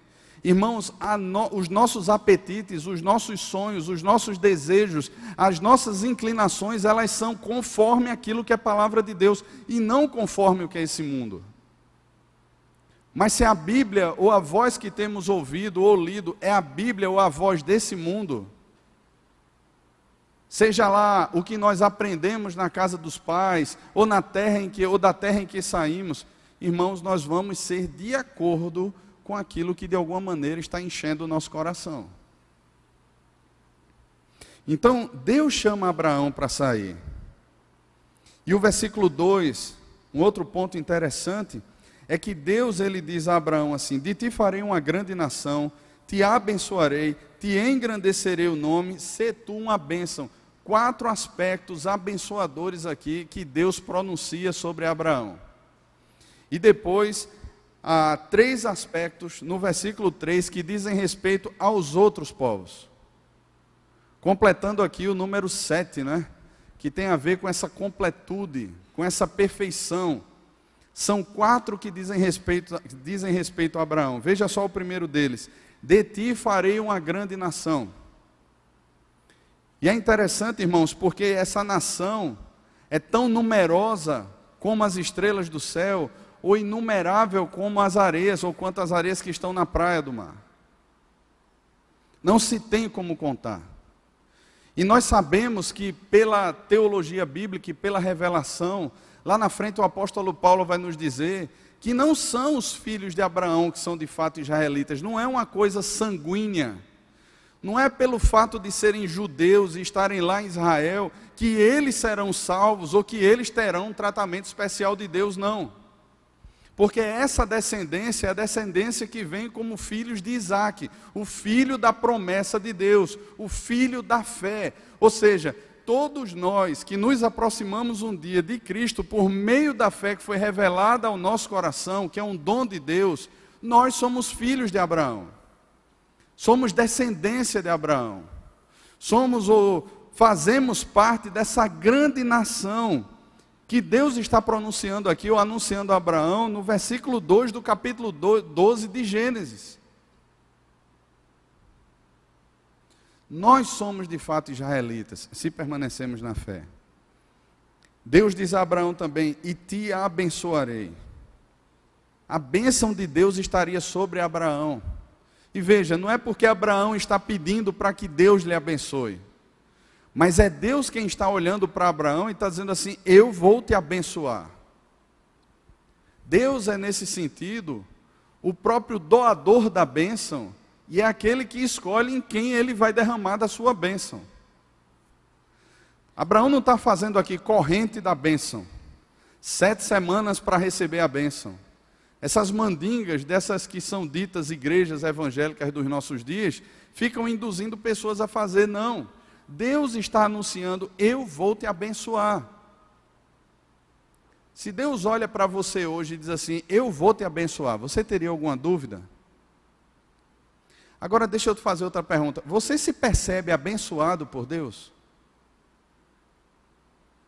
Irmãos, no, os nossos apetites, os nossos sonhos, os nossos desejos, as nossas inclinações, elas são conforme aquilo que é a palavra de Deus e não conforme o que é esse mundo. Mas se a Bíblia ou a voz que temos ouvido ou lido é a Bíblia ou a voz desse mundo, seja lá o que nós aprendemos na casa dos pais ou na terra em que ou da terra em que saímos, irmãos, nós vamos ser de acordo com aquilo que de alguma maneira está enchendo o nosso coração. Então, Deus chama Abraão para sair. E o versículo 2, um outro ponto interessante, é que Deus ele diz a Abraão assim: De ti farei uma grande nação, te abençoarei, te engrandecerei o nome, se tu uma bênção. Quatro aspectos abençoadores aqui que Deus pronuncia sobre Abraão. E depois, há três aspectos no versículo 3 que dizem respeito aos outros povos. Completando aqui o número 7, né? Que tem a ver com essa completude, com essa perfeição são quatro que dizem respeito, dizem respeito a Abraão. Veja só o primeiro deles: De ti farei uma grande nação. E é interessante, irmãos, porque essa nação é tão numerosa como as estrelas do céu, ou inumerável como as areias, ou quantas areias que estão na praia do mar. Não se tem como contar. E nós sabemos que pela teologia bíblica e pela revelação, Lá na frente o apóstolo Paulo vai nos dizer que não são os filhos de Abraão que são de fato israelitas, não é uma coisa sanguínea. Não é pelo fato de serem judeus e estarem lá em Israel que eles serão salvos ou que eles terão um tratamento especial de Deus, não. Porque essa descendência é a descendência que vem como filhos de Isaac, o filho da promessa de Deus, o filho da fé. Ou seja, todos nós que nos aproximamos um dia de Cristo por meio da fé que foi revelada ao nosso coração, que é um dom de Deus, nós somos filhos de Abraão. Somos descendência de Abraão. Somos ou fazemos parte dessa grande nação que Deus está pronunciando aqui ou anunciando a Abraão no versículo 2 do capítulo 12 de Gênesis. Nós somos de fato israelitas, se permanecemos na fé. Deus diz a Abraão também: E te abençoarei. A bênção de Deus estaria sobre Abraão. E veja, não é porque Abraão está pedindo para que Deus lhe abençoe, mas é Deus quem está olhando para Abraão e está dizendo assim: Eu vou te abençoar. Deus é, nesse sentido, o próprio doador da bênção e é aquele que escolhe em quem ele vai derramar da sua bênção. Abraão não está fazendo aqui corrente da bênção, sete semanas para receber a bênção. Essas mandingas dessas que são ditas igrejas evangélicas dos nossos dias, ficam induzindo pessoas a fazer, não. Deus está anunciando: eu vou te abençoar. Se Deus olha para você hoje e diz assim: eu vou te abençoar, você teria alguma dúvida? Agora deixa eu te fazer outra pergunta. Você se percebe abençoado por Deus?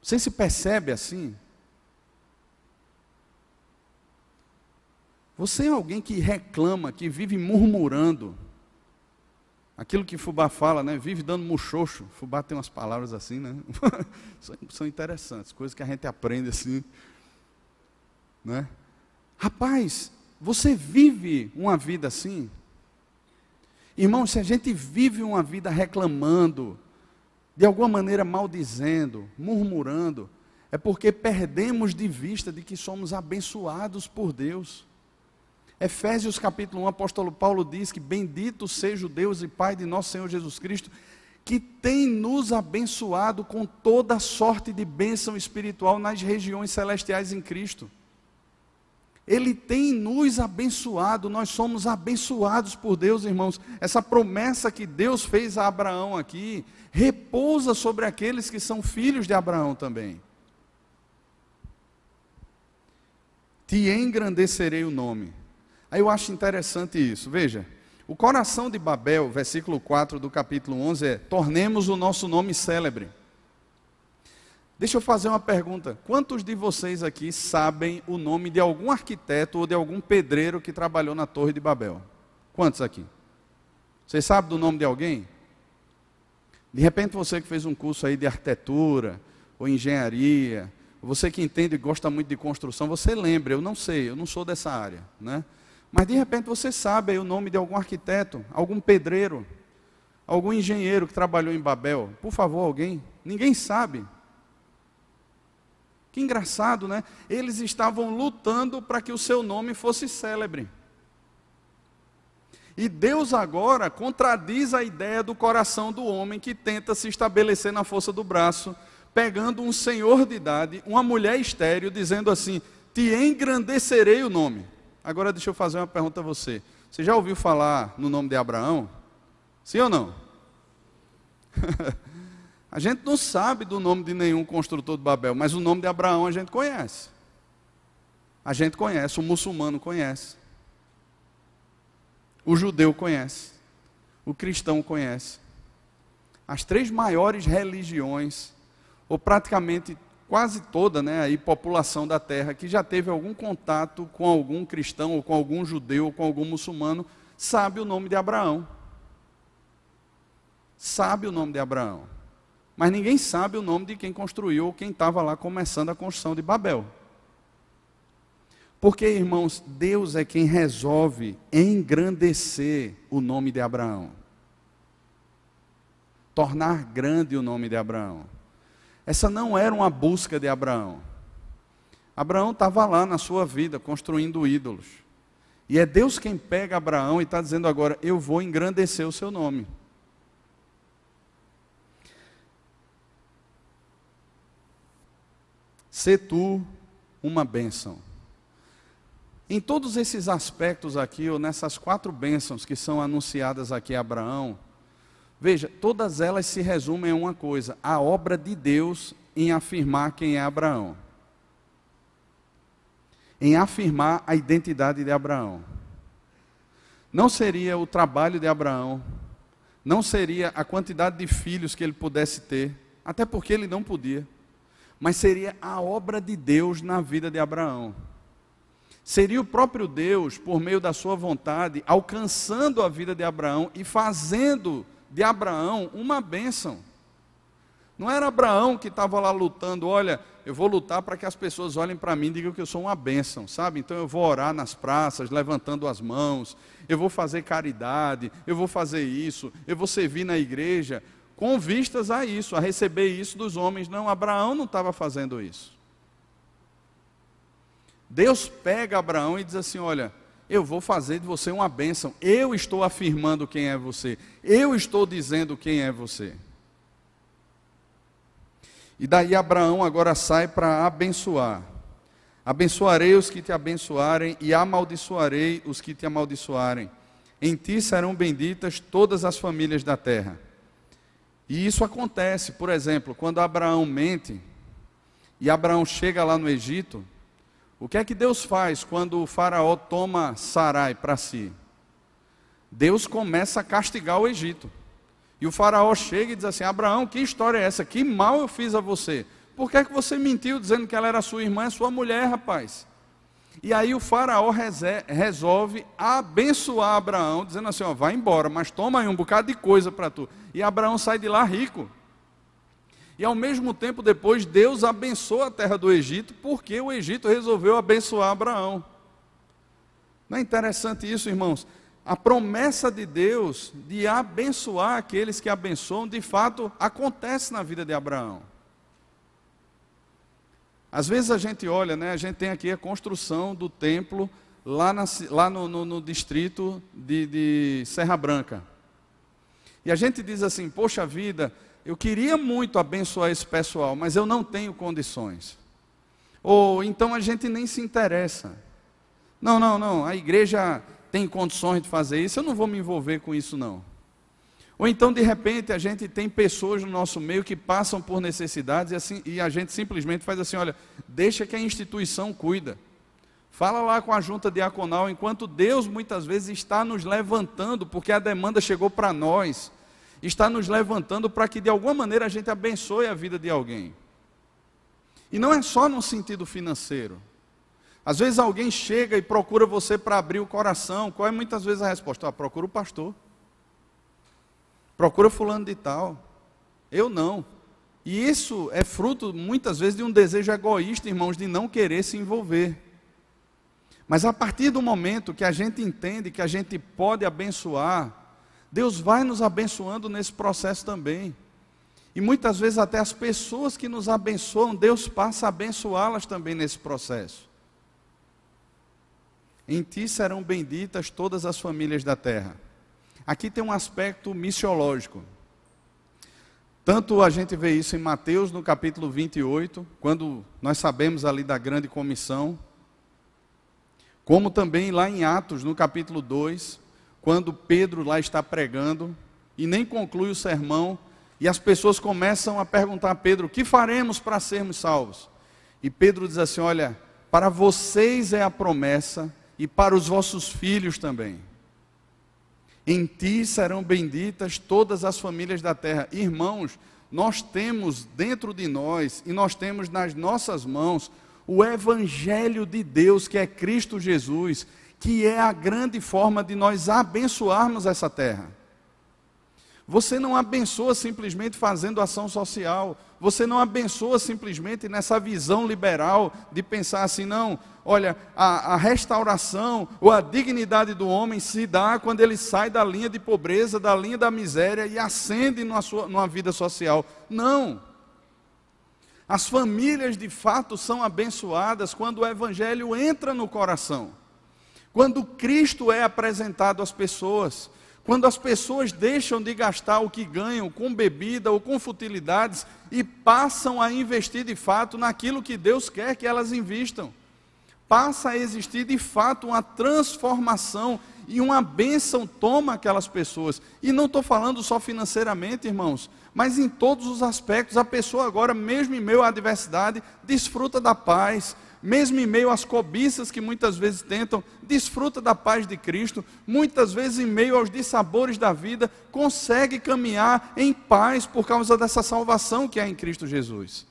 Você se percebe assim? Você é alguém que reclama, que vive murmurando. Aquilo que Fubá fala, né? Vive dando muxoxo. Fubá tem umas palavras assim, né? São interessantes, coisas que a gente aprende assim. Né? Rapaz, você vive uma vida assim? Irmão, se a gente vive uma vida reclamando, de alguma maneira maldizendo, murmurando, é porque perdemos de vista de que somos abençoados por Deus. Efésios capítulo 1, apóstolo Paulo diz que bendito seja o Deus e Pai de nosso Senhor Jesus Cristo, que tem nos abençoado com toda sorte de bênção espiritual nas regiões celestiais em Cristo. Ele tem nos abençoado, nós somos abençoados por Deus, irmãos. Essa promessa que Deus fez a Abraão aqui, repousa sobre aqueles que são filhos de Abraão também. Te engrandecerei o nome. Aí eu acho interessante isso, veja. O coração de Babel, versículo 4 do capítulo 11 é: tornemos o nosso nome célebre. Deixa eu fazer uma pergunta. Quantos de vocês aqui sabem o nome de algum arquiteto ou de algum pedreiro que trabalhou na Torre de Babel? Quantos aqui? Você sabe do nome de alguém? De repente você que fez um curso aí de arquitetura ou engenharia, você que entende e gosta muito de construção, você lembra, eu não sei, eu não sou dessa área, né? Mas de repente você sabe o nome de algum arquiteto, algum pedreiro, algum engenheiro que trabalhou em Babel. Por favor, alguém? Ninguém sabe. Que engraçado, né? Eles estavam lutando para que o seu nome fosse célebre. E Deus agora contradiz a ideia do coração do homem que tenta se estabelecer na força do braço, pegando um senhor de idade, uma mulher estéril, dizendo assim: Te engrandecerei o nome. Agora deixa eu fazer uma pergunta a você. Você já ouviu falar no nome de Abraão? Sim ou não? a gente não sabe do nome de nenhum construtor de Babel, mas o nome de Abraão a gente conhece. A gente conhece, o muçulmano conhece. O judeu conhece. O cristão conhece. As três maiores religiões, ou praticamente quase toda né, a população da terra que já teve algum contato com algum cristão, ou com algum judeu, ou com algum muçulmano, sabe o nome de Abraão. Sabe o nome de Abraão. Mas ninguém sabe o nome de quem construiu ou quem estava lá começando a construção de Babel. Porque, irmãos, Deus é quem resolve engrandecer o nome de Abraão. Tornar grande o nome de Abraão. Essa não era uma busca de Abraão. Abraão estava lá na sua vida, construindo ídolos. E é Deus quem pega Abraão e está dizendo agora: Eu vou engrandecer o seu nome. Se tu uma bênção. Em todos esses aspectos aqui, ou nessas quatro bênçãos que são anunciadas aqui a Abraão, Veja, todas elas se resumem em uma coisa: a obra de Deus em afirmar quem é Abraão. Em afirmar a identidade de Abraão. Não seria o trabalho de Abraão, não seria a quantidade de filhos que ele pudesse ter, até porque ele não podia, mas seria a obra de Deus na vida de Abraão. Seria o próprio Deus, por meio da sua vontade, alcançando a vida de Abraão e fazendo de Abraão uma bênção. Não era Abraão que estava lá lutando, olha, eu vou lutar para que as pessoas olhem para mim e digam que eu sou uma bênção, sabe? Então eu vou orar nas praças, levantando as mãos, eu vou fazer caridade, eu vou fazer isso, eu vou servir na igreja, com vistas a isso, a receber isso dos homens. Não, Abraão não estava fazendo isso. Deus pega Abraão e diz assim: olha, eu vou fazer de você uma bênção. Eu estou afirmando quem é você. Eu estou dizendo quem é você. E daí Abraão agora sai para abençoar. Abençoarei os que te abençoarem e amaldiçoarei os que te amaldiçoarem. Em ti serão benditas todas as famílias da terra. E isso acontece, por exemplo, quando Abraão mente e Abraão chega lá no Egito, o que é que Deus faz quando o faraó toma Sarai para si? Deus começa a castigar o Egito. E o faraó chega e diz assim: Abraão, que história é essa? Que mal eu fiz a você? Por que, é que você mentiu dizendo que ela era sua irmã, é sua mulher, rapaz? E aí o faraó resolve abençoar Abraão, dizendo assim: ó, vai embora, mas toma aí um bocado de coisa para tu. E Abraão sai de lá rico. E ao mesmo tempo, depois, Deus abençoa a terra do Egito, porque o Egito resolveu abençoar Abraão. Não é interessante isso, irmãos? A promessa de Deus de abençoar aqueles que abençoam, de fato, acontece na vida de Abraão. Às vezes a gente olha, né, a gente tem aqui a construção do templo lá, na, lá no, no, no, distrito de, de Serra Branca. E a gente diz assim, poxa vida, eu queria muito abençoar esse pessoal, mas eu não tenho condições. Ou então a gente nem se interessa. Não, não, não, a igreja tem condições de fazer isso, eu não vou me envolver com isso não. Ou então, de repente, a gente tem pessoas no nosso meio que passam por necessidades e, assim, e a gente simplesmente faz assim: olha, deixa que a instituição cuida. Fala lá com a junta diaconal, enquanto Deus muitas vezes está nos levantando, porque a demanda chegou para nós está nos levantando para que de alguma maneira a gente abençoe a vida de alguém. E não é só no sentido financeiro. Às vezes alguém chega e procura você para abrir o coração. Qual é muitas vezes a resposta? Ah, procura o pastor. Procura fulano de tal. Eu não. E isso é fruto, muitas vezes, de um desejo egoísta, irmãos, de não querer se envolver. Mas a partir do momento que a gente entende que a gente pode abençoar, Deus vai nos abençoando nesse processo também. E muitas vezes até as pessoas que nos abençoam, Deus passa a abençoá-las também nesse processo. Em ti serão benditas todas as famílias da terra. Aqui tem um aspecto missiológico. Tanto a gente vê isso em Mateus, no capítulo 28, quando nós sabemos ali da grande comissão, como também lá em Atos, no capítulo 2, quando Pedro lá está pregando e nem conclui o sermão, e as pessoas começam a perguntar a Pedro: o que faremos para sermos salvos? E Pedro diz assim: olha, para vocês é a promessa e para os vossos filhos também. Em ti serão benditas todas as famílias da terra. Irmãos, nós temos dentro de nós e nós temos nas nossas mãos o Evangelho de Deus, que é Cristo Jesus, que é a grande forma de nós abençoarmos essa terra. Você não abençoa simplesmente fazendo ação social. Você não abençoa simplesmente nessa visão liberal de pensar assim, não, olha, a, a, restauração ou a dignidade do homem se dá quando ele sai da linha de pobreza, da linha da miséria e ascende numa, sua, numa vida social. Não. As famílias de fato são abençoadas quando o evangelho entra no coração. Quando Cristo é apresentado às pessoas. Quando as pessoas deixam de gastar o que ganham com bebida ou com futilidades e passam a investir de fato naquilo que Deus quer que elas invistam. Passa a existir de fato uma transformação e uma bênção toma aquelas pessoas. E não estou falando só financeiramente, irmãos, mas em todos os aspectos. A pessoa agora, mesmo em meio à adversidade, desfruta da paz, mesmo em meio às cobiças que muitas vezes tentam, desfruta da paz de Cristo, muitas vezes em meio aos dissabores da vida, consegue caminhar em paz por causa dessa salvação que há em Cristo Jesus.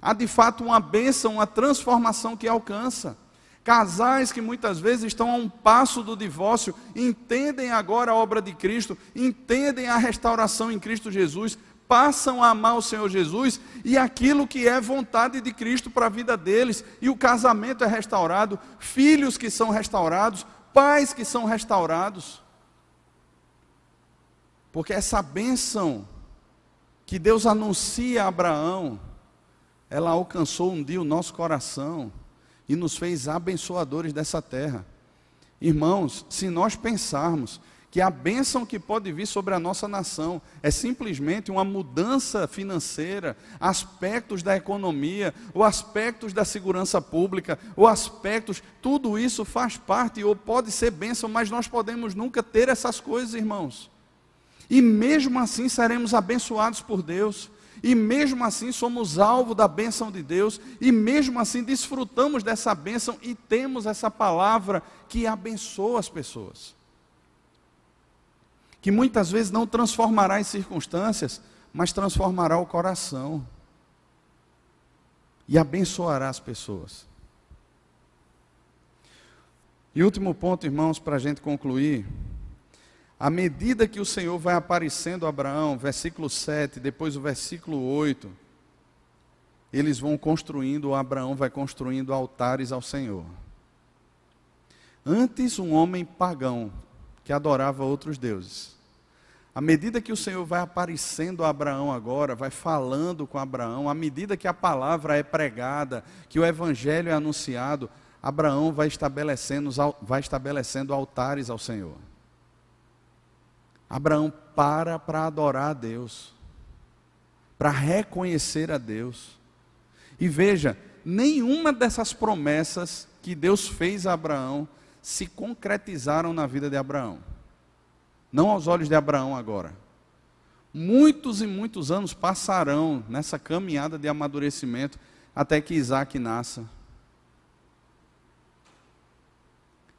Há de fato uma bênção, uma transformação que alcança. Casais que muitas vezes estão a um passo do divórcio, entendem agora a obra de Cristo, entendem a restauração em Cristo Jesus, passam a amar o Senhor Jesus e aquilo que é vontade de Cristo para a vida deles, e o casamento é restaurado, filhos que são restaurados, pais que são restaurados. Porque essa bênção que Deus anuncia a Abraão, ela alcançou um dia o nosso coração e nos fez abençoadores dessa terra. Irmãos, se nós pensarmos que a bênção que pode vir sobre a nossa nação é simplesmente uma mudança financeira, aspectos da economia, ou aspectos da segurança pública, ou aspectos, tudo isso faz parte ou pode ser bênção, mas nós podemos nunca ter essas coisas, irmãos. E mesmo assim seremos abençoados por Deus. E mesmo assim somos alvo da bênção de Deus, e mesmo assim desfrutamos dessa bênção e temos essa palavra que abençoa as pessoas que muitas vezes não transformará as circunstâncias, mas transformará o coração e abençoará as pessoas. E último ponto, irmãos, para a gente concluir. À medida que o Senhor vai aparecendo a Abraão, versículo 7, depois o versículo 8, eles vão construindo, Abraão vai construindo altares ao Senhor. Antes, um homem pagão que adorava outros deuses. À medida que o Senhor vai aparecendo a Abraão agora, vai falando com Abraão, à medida que a palavra é pregada, que o evangelho é anunciado, Abraão vai estabelecendo, vai estabelecendo altares ao Senhor. Abraão para para adorar a Deus, para reconhecer a Deus. E veja, nenhuma dessas promessas que Deus fez a Abraão se concretizaram na vida de Abraão não aos olhos de Abraão agora. Muitos e muitos anos passarão nessa caminhada de amadurecimento até que Isaac nasça.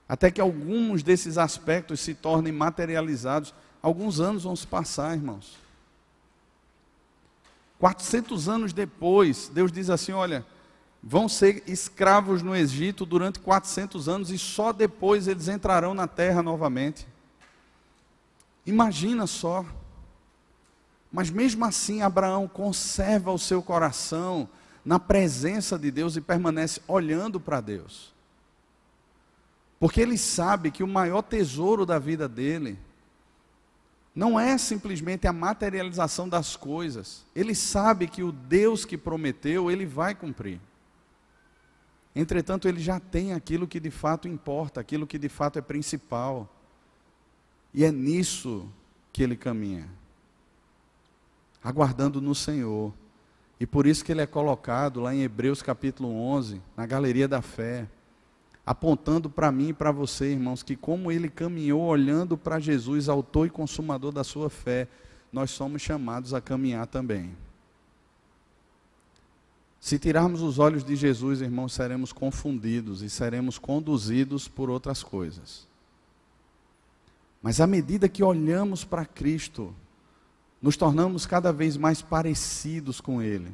Até que alguns desses aspectos se tornem materializados. Alguns anos vão se passar, irmãos. 400 anos depois, Deus diz assim: Olha, vão ser escravos no Egito durante 400 anos e só depois eles entrarão na terra novamente. Imagina só. Mas mesmo assim, Abraão conserva o seu coração na presença de Deus e permanece olhando para Deus. Porque ele sabe que o maior tesouro da vida dele não é simplesmente a materialização das coisas. Ele sabe que o Deus que prometeu, ele vai cumprir. Entretanto, ele já tem aquilo que de fato importa, aquilo que de fato é principal. E é nisso que ele caminha, aguardando no Senhor. E por isso que ele é colocado lá em Hebreus capítulo 11, na galeria da fé apontando para mim e para você, irmãos, que como ele caminhou olhando para Jesus, autor e consumador da sua fé, nós somos chamados a caminhar também. Se tirarmos os olhos de Jesus, irmãos, seremos confundidos e seremos conduzidos por outras coisas. Mas à medida que olhamos para Cristo, nos tornamos cada vez mais parecidos com Ele.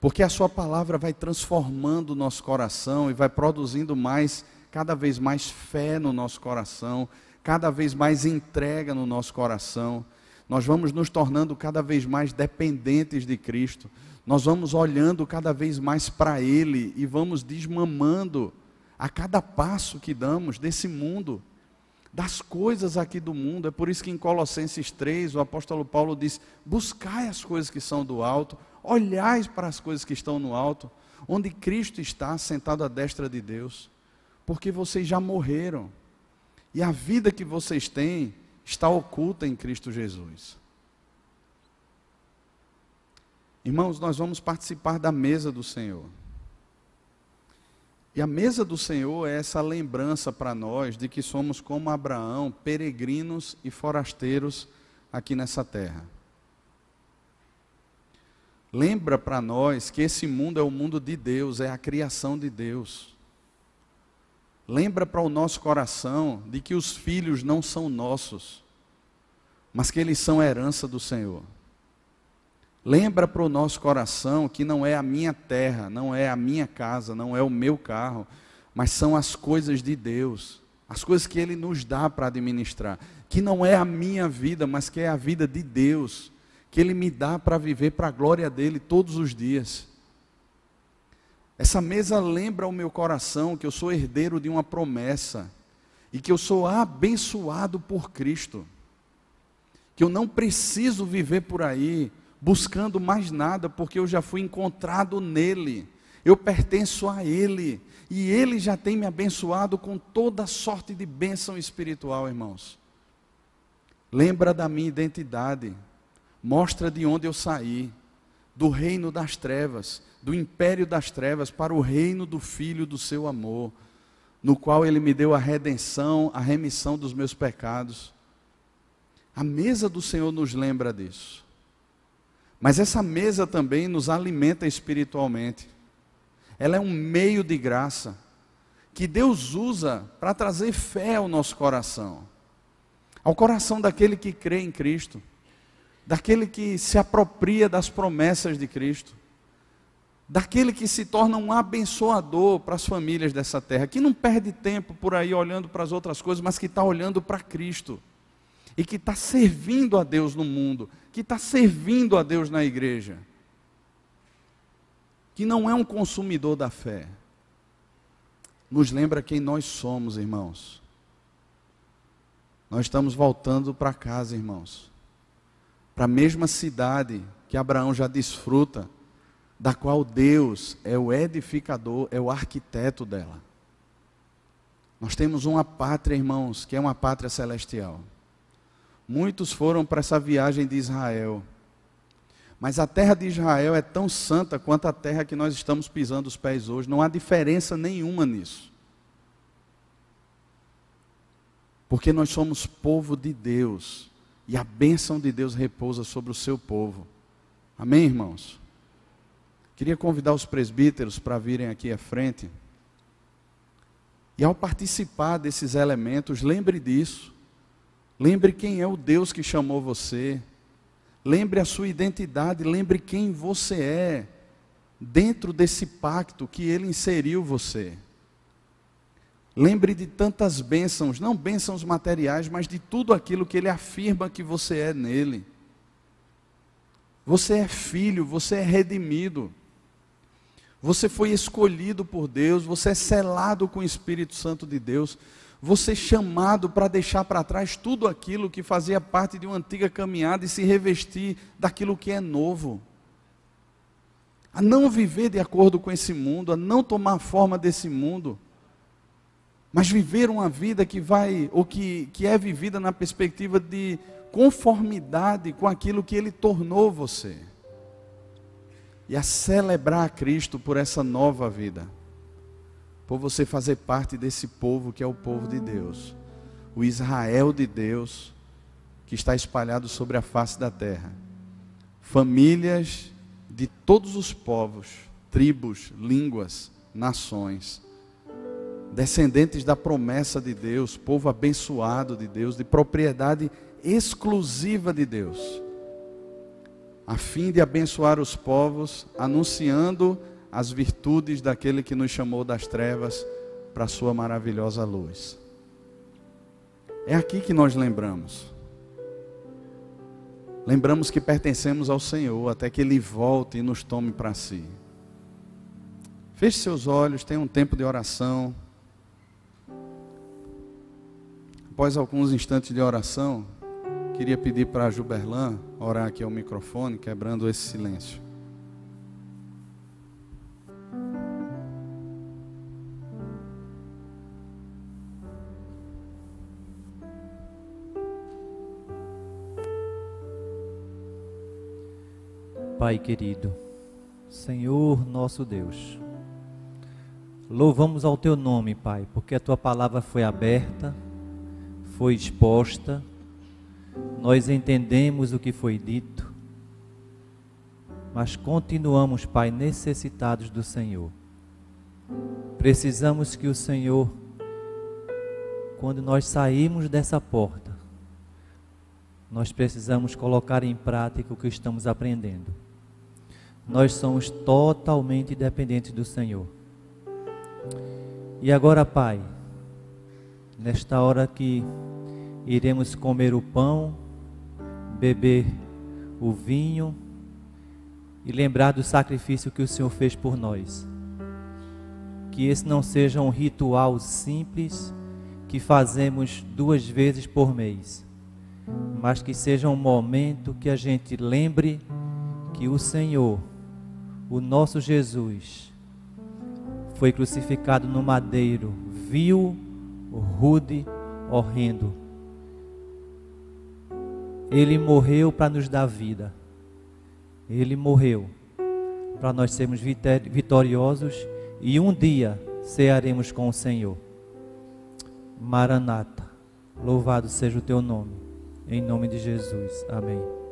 Porque a sua palavra vai transformando o nosso coração e vai produzindo mais, cada vez mais fé no nosso coração, cada vez mais entrega no nosso coração. Nós vamos nos tornando cada vez mais dependentes de Cristo. Nós vamos olhando cada vez mais para Ele e vamos desmamando a cada passo que damos desse mundo, das coisas aqui do mundo. É por isso que em Colossenses 3 o apóstolo Paulo diz: buscai as coisas que são do alto, olhais para as coisas que estão no alto, onde Cristo está sentado à destra de Deus, porque vocês já morreram. E a vida que vocês têm está oculta em Cristo Jesus. Irmãos, nós vamos participar da mesa do Senhor. E a mesa do Senhor é essa lembrança para nós de que somos como Abraão, peregrinos e forasteiros aqui nessa terra lembra para nós que esse mundo é o mundo de Deus, é a criação de Deus. Lembra para o nosso coração de que os filhos não são nossos, mas que eles são herança do Senhor. Lembra para o nosso coração que não é a minha terra, não é a minha casa, não é o meu carro, mas são as coisas de Deus, as coisas que Ele nos dá para administrar. Que não é a minha vida, mas que é a vida de Deus que Ele me dá para viver para a glória dele todos os dias. Essa mesa lembra ao meu coração que eu sou herdeiro de uma promessa e que eu sou abençoado por Cristo. Que eu não preciso viver por aí buscando mais nada, porque eu já fui encontrado nele. Eu pertenço a ele e ele já tem me abençoado com toda sorte de bênção espiritual, irmãos. Lembra da minha identidade mostra de onde eu saí, do reino das trevas, do império das trevas, para o reino do Filho do seu amor, no qual ele me deu a redenção, a remissão dos meus pecados. A mesa do Senhor nos lembra disso. Mas essa mesa também nos alimenta espiritualmente. Ela é um meio de graça que Deus usa para trazer fé ao nosso coração, ao coração daquele que crê em Cristo daquele que se apropria das promessas de Cristo, daquele que se torna um abençoador para as famílias dessa terra, que não perde tempo por aí olhando para as outras coisas, mas que está olhando para Cristo e que está servindo a Deus no mundo, que está servindo a Deus na igreja, que não é um consumidor da fé. Nos lembra quem nós somos, irmãos. Nós estamos voltando para casa, irmãos para a mesma cidade que Abraão já desfruta, da qual Deus é o edificador, é o arquiteto dela. Nós temos uma pátria, irmãos, que é uma pátria celestial. Muitos foram para essa viagem de Israel. Mas a terra de Israel é tão santa quanto a terra que nós estamos pisando os pés hoje. Não há diferença nenhuma nisso. Porque nós somos povo de Deus e a bênção de Deus repousa sobre o seu povo. Amém, irmãos? Queria convidar os presbíteros para virem aqui à frente. E ao participar desses elementos, lembre disso. Lembre quem é o Deus que chamou você. Lembre a sua identidade, lembre quem você é. dentro desse pacto que ele inseriu você. Lembre de tantas bênçãos, não bênçãos materiais, mas de tudo aquilo que ele afirma que você é nele. Você é filho, você é redimido. Você foi escolhido por Deus, você é selado com o Espírito Santo de Deus. Você é chamado para deixar para trás tudo aquilo que fazia parte de uma antiga caminhada e se revestir daquilo que é novo. A não viver de acordo com esse mundo, a não tomar forma desse mundo mas viver uma vida que vai, ou que, que é vivida na perspectiva de conformidade com aquilo que Ele tornou você. E a celebrar a Cristo por essa nova vida, por você fazer parte desse povo que é o povo de Deus, o Israel de Deus, que está espalhado sobre a face da terra. Famílias de todos os povos, tribos, línguas, nações descendentes da promessa de Deus, povo abençoado de Deus, de propriedade exclusiva de Deus, a fim de abençoar os povos, anunciando as virtudes daquele que nos chamou das trevas para a sua maravilhosa luz. É aqui que nós lembramos. Lembramos que pertencemos ao Senhor até que Ele volte e nos tome para si. Feche seus olhos, tenha um tempo de oração. Após alguns instantes de oração, queria pedir para a Juberlan orar aqui ao microfone, quebrando esse silêncio. Pai querido, Senhor nosso Deus, louvamos ao teu nome, Pai, porque a tua palavra foi aberta foi exposta, nós entendemos o que foi dito, mas continuamos, Pai, necessitados do Senhor. Precisamos que o Senhor, quando nós saímos dessa porta, nós precisamos colocar em prática o que estamos aprendendo. Nós somos totalmente dependentes do Senhor. E agora, Pai, nesta hora que iremos comer o pão, beber o vinho e lembrar do sacrifício que o Senhor fez por nós. Que esse não seja um ritual simples que fazemos duas vezes por mês, mas que seja um momento que a gente lembre que o Senhor, o nosso Jesus, foi crucificado no madeiro, vil, rude, horrendo ele morreu para nos dar vida. Ele morreu para nós sermos vitoriosos e um dia cearemos com o Senhor. Maranata, louvado seja o teu nome. Em nome de Jesus. Amém.